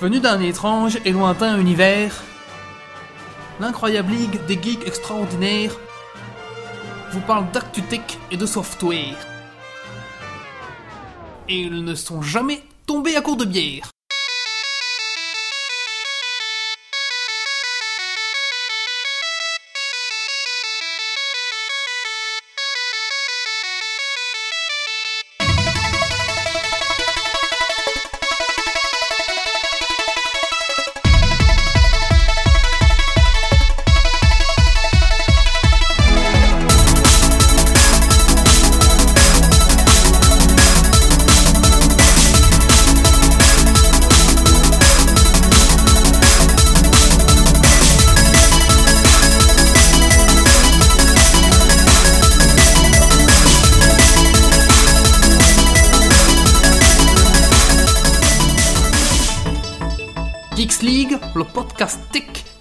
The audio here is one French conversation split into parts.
Venu d'un étrange et lointain univers, l'incroyable ligue des geeks extraordinaires vous parle d'actu tech et de software. Et ils ne sont jamais tombés à court de bière.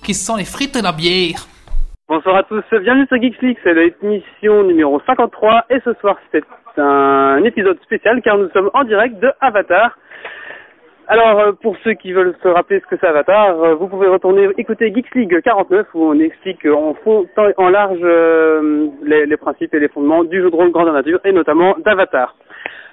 Qui sent les frites et la bière. Bonsoir à tous, bienvenue sur Geeks League, c'est l'émission numéro 53 et ce soir c'est un épisode spécial car nous sommes en direct de Avatar. Alors euh, pour ceux qui veulent se rappeler ce que c'est Avatar, euh, vous pouvez retourner écouter Geeks League 49 où on explique en fond en large euh, les, les principes et les fondements du jeu de rôle grandeur nature et notamment d'Avatar.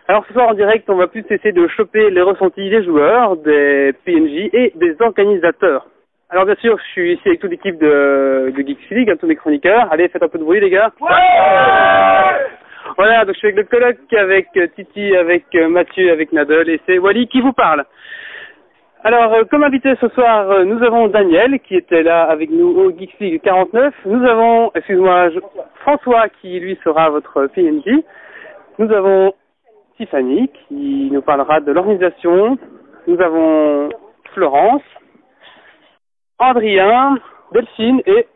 Alors ce soir en direct, on va plus cesser de choper les ressentis des joueurs, des PNJ et des organisateurs. Alors bien sûr, je suis ici avec toute l'équipe de, de Geeks League, hein, tous mes chroniqueurs. Allez, faites un peu de bruit les gars. Voilà, donc je suis avec le colloque, avec euh, Titi, avec euh, Mathieu, avec Nadal et c'est Wally qui vous parle. Alors, euh, comme invité ce soir, euh, nous avons Daniel qui était là avec nous au Geeks League 49. Nous avons, excuse-moi, je- François qui lui sera votre PNJ. Nous avons Tiffany qui nous parlera de l'organisation. Nous avons Florence, Adrien, Delphine et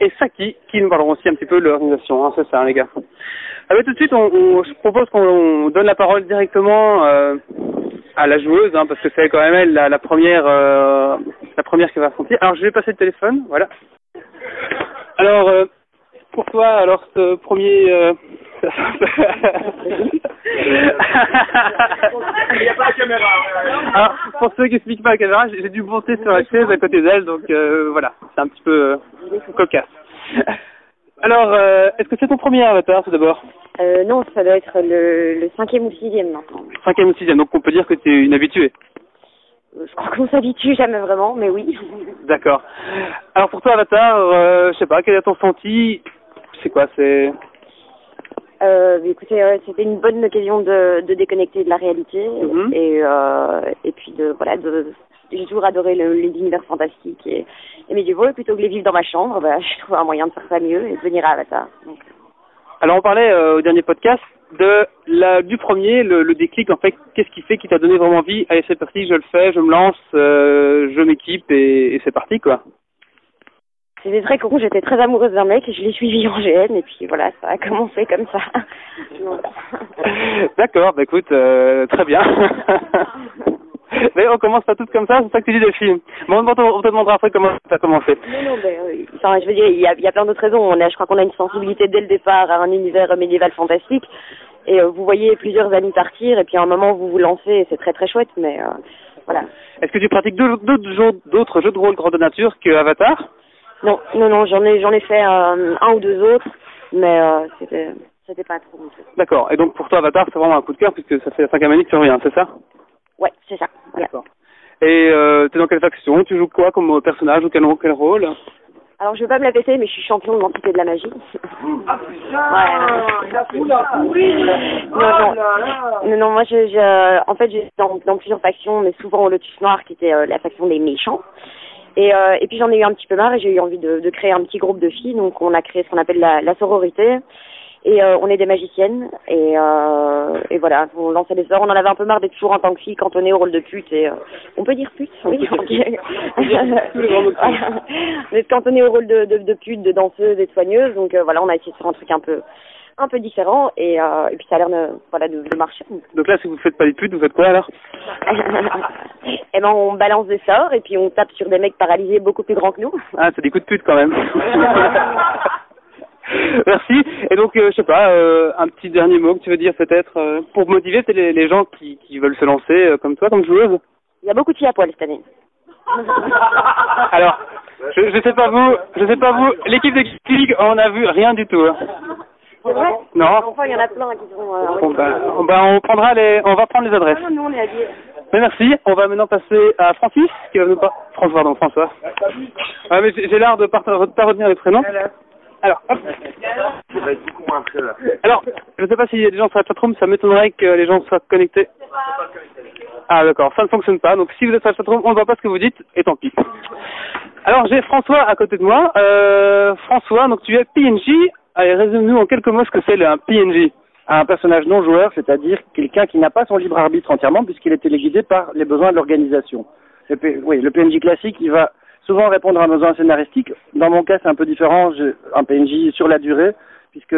et Saki qui nous parleront aussi un petit peu de l'organisation. Hein, c'est ça, hein, les gars. Ah bah, tout de suite, on, on- je propose qu'on donne la parole directement euh, à la joueuse, hein, parce que c'est quand même elle la, la première, euh, la première qui va affronter. Alors, je vais passer le téléphone, voilà. Alors, euh, pour toi, alors ce premier. Il n'y a pas la caméra. Alors, pour ceux qui expliquent pas la caméra, j'ai dû monter sur la chaise à côté d'elle, donc euh, voilà, c'est un petit peu euh, cocasse. Alors, euh, est-ce que c'est ton premier avatar tout d'abord? Euh, non, ça doit être le, le cinquième ou sixième maintenant. Cinquième ou sixième, donc on peut dire que tu es une habituée. Je crois qu'on s'habitue jamais vraiment, mais oui. D'accord. Alors pour toi, Avatar, euh, je sais pas, quel est ton ressenti C'est quoi C'est Euh, écoutez, euh, c'était une bonne occasion de, de déconnecter de la réalité Mhm. et euh, et puis de voilà de j'ai toujours adoré le- les univers fantastiques et, et médiévaux et plutôt que les vivre dans ma chambre, bah, je trouve un moyen de faire ça mieux et de venir à Avatar. Donc, Alors on parlait euh, au dernier podcast de la du premier, le, le déclic en fait. Qu'est-ce qui fait qui t'a donné vraiment envie? Allez, c'est parti, je le fais, je me lance, euh, je m'équipe et, et c'est parti quoi. C'était très con, j'étais très amoureuse d'un mec et je l'ai suivi en GN et puis voilà, ça a commencé comme ça. D'accord, bah écoute, euh, très bien. Mais on commence pas toutes comme ça, c'est ça que tu dis des films. Bon, on te demandera après comment ça a commencé. Non, non, ben, euh, enfin, je veux dire, il y a, il y a plein d'autres raisons. On a, je crois qu'on a une sensibilité dès le départ à un univers médiéval fantastique. Et euh, vous voyez plusieurs amis partir, et puis à un moment vous vous lancez, et c'est très très chouette, mais euh, voilà. Est-ce que tu pratiques d'autres d'autres jeux, d'autres jeux de rôle grande nature que Avatar? Non, non, non, j'en ai, j'en ai fait euh, un ou deux autres, mais euh, c'était, c'était pas trop. D'accord. Et donc pour toi, Avatar, c'est vraiment un coup de cœur puisque ça fait la cinquième année que tu reviens, c'est ça? Ouais, c'est ça. Voilà. D'accord. Et euh, t'es dans quelle faction? Tu joues quoi comme personnage ou quel, quel rôle? Alors je veux pas me la péter, mais je suis champion de l'entité de la magie. Ah putain Ouais. Il a fou la pourri Non, Oh non. là là Non, non, moi, je, je, en fait, j'ai dans, dans plusieurs factions, mais souvent au Lotus Noir, qui était euh, la faction des méchants. Et, euh, et puis j'en ai eu un petit peu marre et j'ai eu envie de, de créer un petit groupe de filles. Donc on a créé ce qu'on appelle la, la sororité. Et euh, on est des magiciennes. Et, euh, et voilà, on lançait des sorts. On en avait un peu marre d'être toujours en tant que fille cantonnée au rôle de pute. Et euh, on peut dire pute, oui. D'être cantonnée au rôle de, de, de pute, de danseuse et de soigneuse. Donc euh, voilà, on a essayé de faire un truc un peu un peu différent et, euh, et puis ça a l'air de, voilà, de, de marcher. Donc là, si vous faites pas putes, vous faites quoi alors? Et ben on balance des sorts et puis on tape sur des mecs paralysés beaucoup plus grands que nous. Ah, c'est des coups de pute quand même. Merci. Et donc, euh, je sais pas, euh, un petit dernier mot que tu veux dire peut-être euh, pour motiver les, les gens qui, qui veulent se lancer comme toi, comme joueuse? Il y a beaucoup de filles à poil cette année. Alors, je, je sais pas vous, je sais pas vous, l'équipe de League, on a vu rien du tout. hein. C'est vrai? Non. Enfin, il y en a plein qui sont... Euh, Bon, bah, on, on prendra les, on va prendre les adresses. Non, non, nous, on est habillés. Mais merci. On va maintenant passer à Francis, qui va nous pas. François, pardon, François. Ah, mais j'ai l'art de de pas retenir les prénoms. Alors, hop. Alors, je ne sais pas s'il y a des gens sur la chatroom, ça m'étonnerait que les gens soient connectés. Ah d'accord, ça ne fonctionne pas. Donc si vous êtes sur la chatroom, on ne voit pas ce que vous dites, et tant pis. Alors j'ai François à côté de moi. Euh, François, donc tu es PNJ. Allez, résume-nous en quelques mots ce que c'est un PNJ. un personnage non joueur, c'est-à-dire quelqu'un qui n'a pas son libre arbitre entièrement puisqu'il est téléguidé par les besoins de l'organisation. Oui, le PNJ classique, il va souvent répondre à un besoin scénaristique. Dans mon cas, c'est un peu différent. J'ai un PNJ sur la durée puisque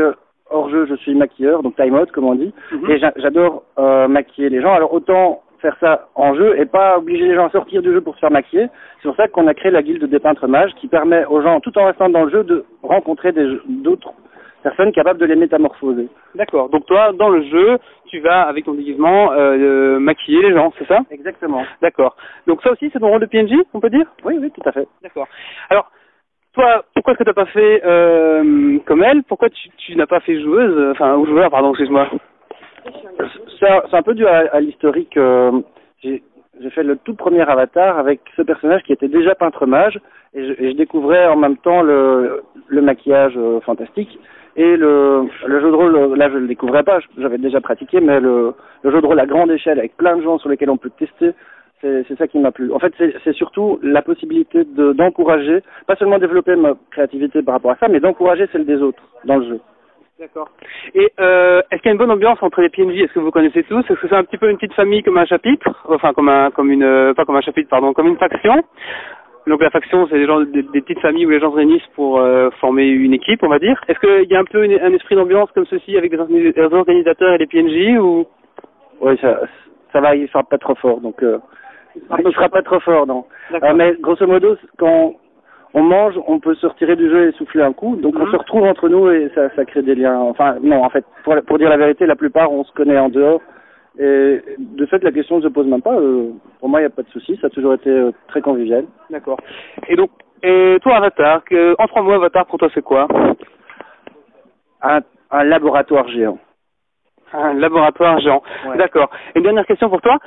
hors jeu, je suis maquilleur, donc time out comme on dit, Mhm. et j'a- j'adore euh, maquiller les gens. Alors autant faire ça en jeu et pas obliger les gens à sortir du jeu pour se faire maquiller. C'est pour ça qu'on a créé la guilde des peintres mages qui permet aux gens, tout en restant dans le jeu, de rencontrer d'autres personnes capables de les métamorphoser. D'accord. Donc toi, dans le jeu, tu vas avec ton déguisement euh, euh, maquiller les gens, c'est ça? Exactement. D'accord. Donc ça aussi, c'est ton rôle de PNJ, on peut dire? Oui, oui, tout à fait. D'accord. Alors, toi, pourquoi est-ce que tu n'as pas fait euh, comme elle? Pourquoi tu, tu n'as pas fait joueuse Enfin, ou joueur, pardon, excuse-moi. C'est un, peu dû à, l'historique. euh, j'ai fait le tout premier avatar avec ce personnage qui était déjà peintre mage et je, et je découvrais en même temps le, le maquillage euh, fantastique et le, le jeu de rôle. euh, Là, je le découvrais pas, j'avais déjà pratiqué, mais le, le jeu de rôle à grande échelle avec plein de gens sur lesquels on peut tester. C'est ça qui m'a plu. En fait, c'est surtout la possibilité de- d'encourager, pas seulement développer ma créativité par rapport à ça, mais d'encourager celle des autres dans le jeu. D'accord. Et euh, est-ce qu'il y a une bonne ambiance entre les PNJ Est-ce que vous connaissez tous? Est-ce que c'est un petit peu une petite famille comme un chapitre? Enfin, comme un, comme une, euh, pas comme un chapitre, pardon, comme une faction? Donc la faction, c'est des gens, des, des petites familles où les gens se réunissent pour euh, former une équipe, on va dire. Est-ce qu'il y a un peu une- un esprit d'ambiance comme ceci avec les organi- les organisateurs et les PNJ ou? Oui, ça, ça va, il sera pas trop fort, donc euh, il sera pas trop fort, non. Euh, mais grosso modo, quand on mange, on peut se retirer du jeu et souffler un coup, donc on Mhm. se retrouve entre nous et ça, ça crée des liens. Enfin, non, en fait, pour, pour dire la vérité, la plupart, on se connaît en dehors. Et de fait, la question ne se pose même pas. euh, pour moi, il n'y a pas de souci. Ça a toujours été euh, très convivial. D'accord. Et donc, et toi, Avatar, que, en trois mots, Avatar, pour toi, c'est quoi? Un, un laboratoire géant. Un laboratoire géant. Ouais. D'accord. Et une dernière question pour toi.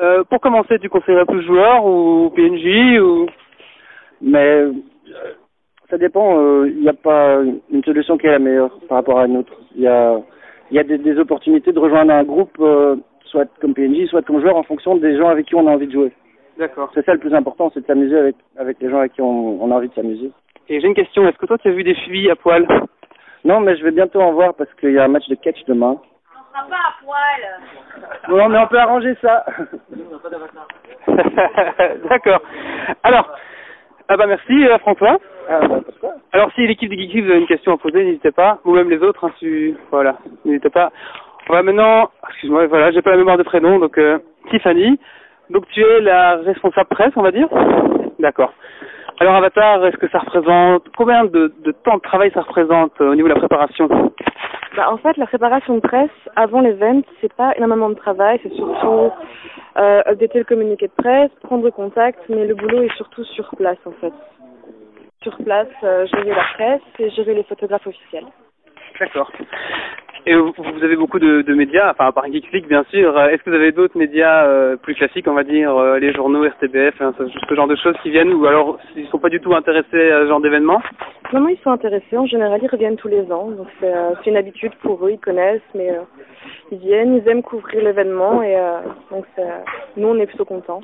Euh, pour commencer, tu conseillerais plus joueur ou PNJ ou? Mais euh, ça dépend. euh, Il n'y a pas une solution qui est la meilleure par rapport à une autre. Il y a, y a des, des opportunités de rejoindre un groupe, euh, soit comme PNJ, soit comme joueur, en fonction des gens avec qui on a envie de jouer. D'accord. C'est ça le plus important, c'est de s'amuser avec, avec les gens avec qui on, on a envie de s'amuser. Et j'ai une question. Est-ce que toi, tu as vu des filles à poil? Non, mais je vais bientôt en voir parce qu'il y a un match de catch demain. On sera pas à poil. Non, mais on peut arranger ça. D'accord. Alors, ah bah merci euh, François. Ah, bah, pourquoi Alors si l'équipe de Geeky vous avez une question à poser, n'hésitez pas, ou même les autres, hein, si- voilà, n'hésitez pas. On va maintenant, excuse-moi, voilà, j'ai pas la mémoire de prénom, donc euh, Tiffany. Donc tu es la responsable presse, on va dire? D'accord. Alors Avatar, est-ce que ça représente, combien de, de temps de travail ça représente euh, au niveau de la préparation? Bah, en fait, la préparation de presse avant l'event, c'est pas énormément de travail, c'est surtout euh, updater le communiqué de presse, prendre contact, mais le boulot est surtout sur place en fait. Sur place, euh, gérer la presse et gérer les photographes officiels. D'accord. Et vous, vous avez beaucoup de, de médias, enfin à part Geekflix bien sûr. Euh, Est-ce que vous avez d'autres médias euh, plus classiques, on va dire, euh, les journaux, RTBF, hein, ce, ce genre de choses qui viennent, ou alors s'ils sont pas du tout intéressés à ce genre d'événements Non, non, ils sont intéressés. En général, ils reviennent tous les ans. Donc c'est euh, c'est une habitude pour eux, ils connaissent, mais euh, ils viennent, ils aiment couvrir l'événement et euh, donc c'est, euh, nous, on est plutôt contents.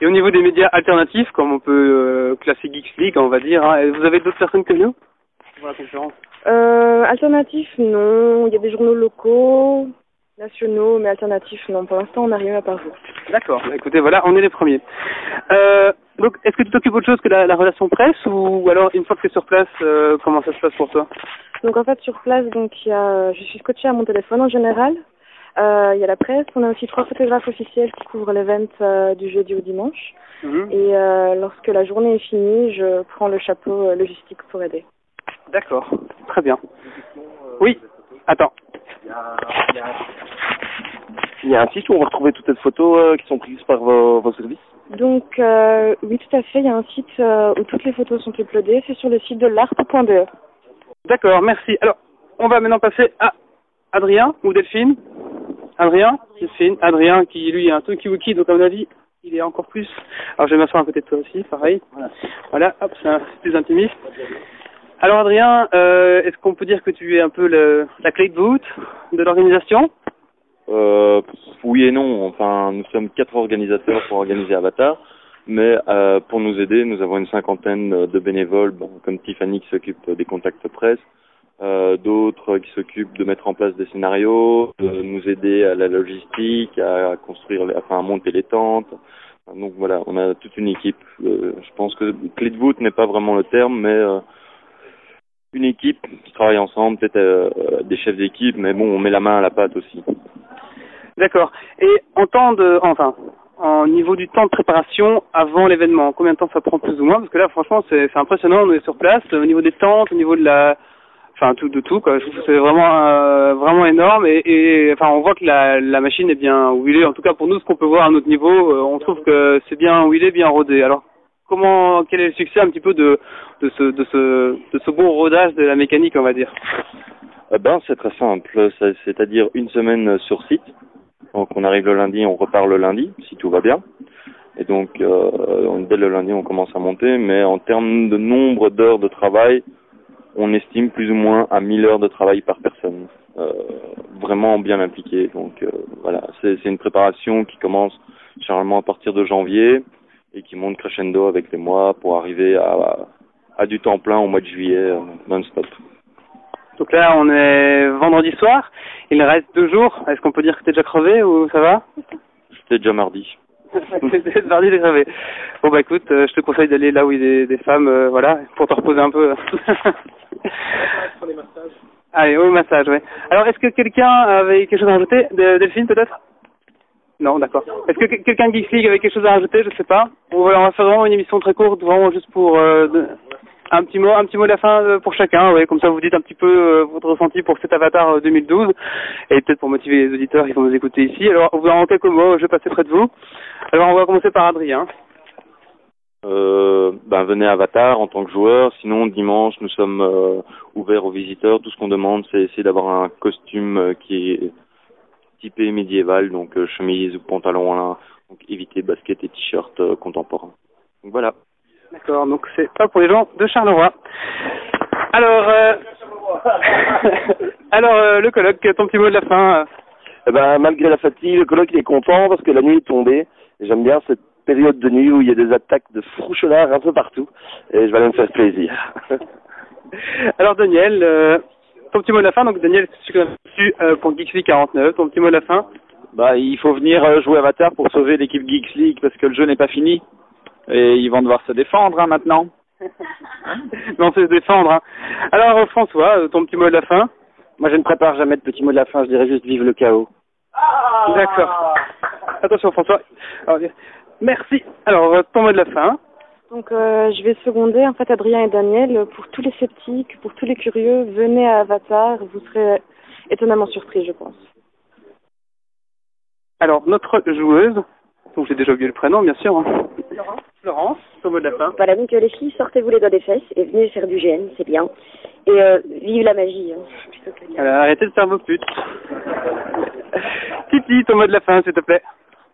Et au niveau des médias alternatifs, comme on peut euh, classer Geekflix, on va dire, hein, vous avez d'autres personnes que nous? Pour la conférence Euh, alternatif, non. Il y a des journaux locaux, nationaux, mais alternatifs, non. Pour l'instant, on n'a rien à part vous. D'accord. Bah, écoutez, voilà, on est les premiers. Euh, donc, est-ce que tu t'occupes autre chose que la, la relation presse, ou, ou alors une fois que tu es sur place, euh, comment ça se passe pour toi? Donc en fait, sur place, donc il y a, je suis scotchée à mon téléphone en général. Euh, il y a la presse. On a aussi trois photographes officiels qui couvrent l'event euh, du jeudi au dimanche. Mhm. Et euh, lorsque la journée est finie, je prends le chapeau euh, logistique pour aider. D'accord, très bien. Oui, attends. Il y a un site où on va retrouver toutes les photos euh, qui sont prises par vos, vos services? Donc, euh, oui, tout à fait. Il y a un site euh, où toutes les photos sont uploadées. C'est sur le site de l'art.be. D'accord, merci. Alors, on va maintenant passer à Adrien ou Delphine? Adrien, Delphine, Adrien qui lui est un Toki Wiki, donc à mon avis, il est encore plus. Alors je vais m'asseoir à côté de toi aussi, pareil. Voilà, hop, c'est un- c'est plus intimiste. Alors Adrien, euh, est-ce qu'on peut dire que tu es un peu le, la clé de voûte de l'organisation? Euh, oui et non. Enfin, nous sommes quatre organisateurs pour organiser Avatar, mais euh, pour nous aider, nous avons une cinquantaine de bénévoles, bon, comme Tiffany qui s'occupe des contacts presse, euh, d'autres qui s'occupent de mettre en place des scénarios, de nous aider à la logistique, à construire, enfin à monter les tentes. Donc voilà, on a toute une équipe. Euh, je pense que clé de voûte n'est pas vraiment le terme, mais euh, une équipe qui travaille ensemble, peut-être euh, des chefs d'équipe, mais bon, on met la main à la pâte aussi. D'accord. Et en temps de, enfin, en niveau du temps de préparation avant l'événement, combien de temps ça prend plus ou moins? Parce que là, franchement, c'est c'est impressionnant. On est sur place, au niveau des tentes, au niveau de la, enfin, tout de tout. Quoi. Je trouve que c'est vraiment, euh, vraiment énorme. Et, et, enfin, on voit que la, la machine est bien huilée. En tout cas, pour nous, ce qu'on peut voir à notre niveau, euh, on trouve que c'est bien huilé, bien rodé. Alors, comment, quel est le succès un petit peu de, ce, de ce, de ce bon rodage de la mécanique, on va dire Eh ben, c'est très simple, C'est- c'est-à-dire une semaine sur site. Donc, on arrive le lundi, on repart le lundi, si tout va bien. Et donc, euh, on- dès le lundi, on commence à monter. Mais en termes de nombre d'heures de travail, on estime plus ou moins à 1000 heures de travail par personne. Euh, vraiment bien impliqué. Donc, euh, voilà, c'est une préparation qui commence généralement à partir de janvier et qui monte crescendo avec les mois pour arriver à, à du temps plein au mois de juillet euh, non-stop. Donc là, on est vendredi soir. Il reste deux jours. Est-ce qu'on peut dire que t'es déjà crevé ou ça va? C'était déjà mardi. C'est mardi, t'es crevé. Bon bah écoute, euh, je te conseille d'aller là où il y a des, des femmes, euh, voilà, pour te reposer un peu. Allez, au massage, ouais. Alors, est-ce que quelqu'un avait quelque chose à rajouter? De- Delphine, peut-être? Non, d'accord. Est-ce que que- quelqu'un de Geeks League avait quelque chose à rajouter? Je sais pas. On va, faire vraiment une émission très courte, vraiment juste pour euh, un petit mot, un petit mot de la fin euh, pour chacun. Comme ça, vous dites un petit peu euh, votre ressenti pour cet Avatar euh, 2012 et peut-être pour motiver les auditeurs qui vont nous écouter ici. Alors, vous en quelques mots, je vais passer près de vous. Alors, on va commencer par Adrien. Euh, ben venez Avatar en tant que joueur. Sinon dimanche nous sommes ouverts aux visiteurs. Tout ce qu'on demande c'est essayer d'avoir un costume qui est typé médiéval, donc euh, chemise ou pantalon, hein, donc éviter basket et t-shirt euh, contemporain. Donc voilà. D'accord, donc c'est pas pour les gens de Charleroi. Alors, euh... alors euh, le colloque, ton petit mot de la fin. euh. Eh ben, malgré la fatigue, le colloque il est content parce que la nuit est tombée. J'aime bien cette période de nuit où il y a des attaques de frouchelard un peu partout. Et je vais aller me faire plaisir. Alors Daniel, euh, ton petit mot de la fin. Donc Daniel, tu euh, pour Geeksy 49. Ton petit mot de la fin. Bah, il faut venir euh, jouer Avatar pour sauver l'équipe Geeks League parce que le jeu n'est pas fini. Et ils vont devoir se défendre hein, maintenant. non, c'est se défendre. Hein. Alors euh, François, euh, ton petit mot de la fin. Moi, je ne prépare jamais de petit mot de la fin, je dirais juste vive le chaos. D'accord. Attention François. Alors, merci. Alors euh, ton mot de la fin. Donc, euh, je vais seconder en fait Adrien et Daniel. Pour tous les sceptiques, pour tous les curieux, venez à Avatar. Vous serez étonnamment surpris, je pense. Alors notre joueuse, donc j'ai déjà oublié le prénom bien sûr. hein. Laurence. Florence, ton mot de la fin. Voilà, donc euh, les filles, sortez-vous les doigts des fesses et venez faire du GN, c'est bien. Et euh, vive la magie. Hein, plutôt que Alors, arrêtez de faire vos putes. Titi, ton mot de la fin, s'il te plaît.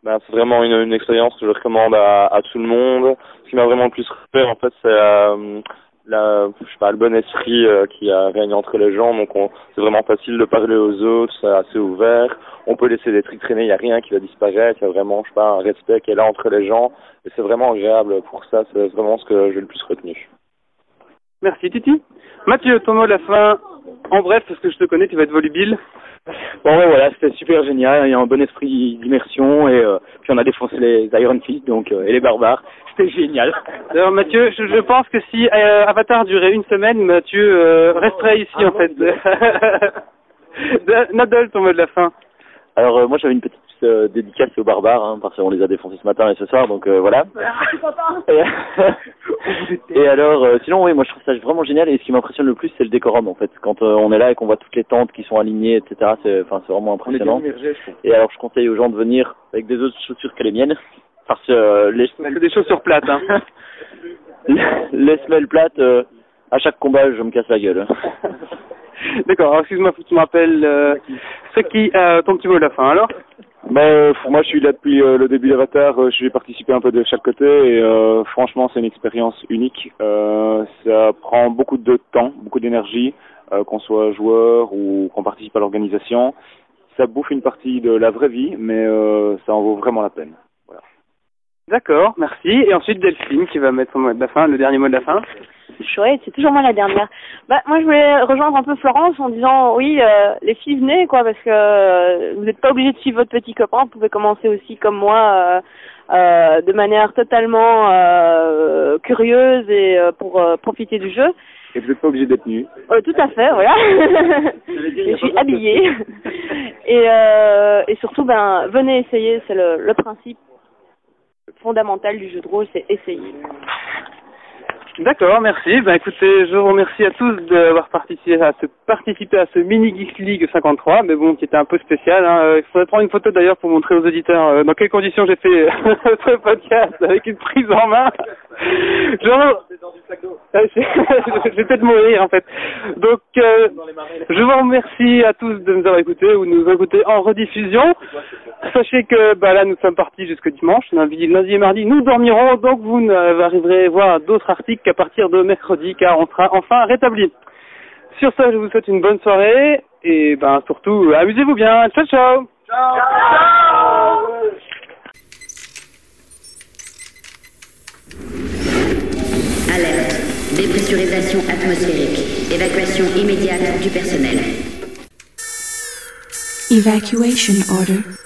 Ben, c'est vraiment une, une expérience que je recommande à, à tout le monde. Ce qui m'a vraiment le plus fait, en fait, c'est euh, la, je sais pas, le bon esprit euh, qui a règne entre les gens. Donc, on, c'est vraiment facile de parler aux autres, c'est assez ouvert. On peut laisser des trucs traîner, il n'y a rien qui va disparaître. Il y a vraiment, je sais pas, un respect qui est là entre les gens. Et c'est vraiment agréable pour ça. C'est vraiment ce que j'ai le plus retenu. Merci Titi. Mathieu, ton mot de la fin. En bref, parce que je te connais, tu vas être volubile. Bon, ouais, voilà, c'était super génial. Il y a un bon esprit d'immersion et euh, puis on a défoncé les Iron Fist donc euh, et les barbares. C'était génial. Alors Mathieu, je, je pense que si euh, Avatar durait une semaine, Mathieu euh, resterait ici en fait. Nadal, ton mot de la fin. Alors, moi, j'avais une petite euh, dédicacé aux barbares, hein, parce qu'on les a défoncés ce matin et ce soir, donc euh, voilà. Et, et alors, euh, sinon, oui, moi je trouve ça vraiment génial. Et ce qui m'impressionne le plus, c'est le décorum, en fait. Quand euh, on est là et qu'on voit toutes les tentes qui sont alignées, etc., c'est, enfin, c'est vraiment impressionnant. Et alors, je conseille aux gens de venir avec des autres chaussures que les miennes, parce que euh, les des chaussures plates, hein. les semelles plates, euh, à chaque combat, je me casse la gueule. D'accord, alors excuse-moi, faut que tu me rappelles euh, ce qui, euh, ton petit mot de la fin, alors? Ben, moi, je suis là depuis euh, le début d'Avatar. Euh, je vais participer un peu de chaque côté et euh, franchement, c'est une expérience unique. Euh, ça prend beaucoup de temps, beaucoup d'énergie, euh, qu'on soit joueur ou qu'on participe à l'organisation. Ça bouffe une partie de la vraie vie, mais ça en vaut vraiment la peine. D'accord, merci. Et ensuite Delphine qui va mettre son mot de la fin, le dernier mot de la fin. Chouette, c'est toujours moi la dernière. Bah moi je voulais rejoindre un peu Florence en disant oui euh, les filles venez quoi parce que euh, vous n'êtes pas obligé de suivre votre petit copain, vous pouvez commencer aussi comme moi euh, euh, de manière totalement euh, curieuse et euh, pour euh, profiter du jeu. Et vous n'êtes pas obligé d'être nu. Euh, tout à fait, voilà. Je suis habillée. Et, euh, et surtout, ben, venez essayer, c'est le, le principe fondamental du jeu de rôle, c'est essayer. D'accord, merci. Ben écoutez, je vous remercie à tous d'avoir participé à ce à ce mini Geek League 53, mais bon, qui était un peu spécial. Hein. Euh, Il faudrait prendre une photo d'ailleurs pour montrer aux auditeurs euh, dans quelles conditions j'ai fait ce podcast avec une prise en main. Euh, je peut-être mourir en fait. Donc, euh, je vous remercie à tous de nous avoir écoutés ou de nous écouter en rediffusion. Sachez que bah, là, nous sommes partis jusque dimanche. Lundi, lundi et mardi, nous dormirons. Donc, vous n'arriverez à voir d'autres articles qu'à partir de mercredi, car on sera enfin rétabli. Sur ça, je vous souhaite une bonne soirée et ben surtout, amusez-vous bien. Ciao, ciao. Alerte. Dépressurisation atmosphérique. Évacuation immédiate du personnel. Evacuation order.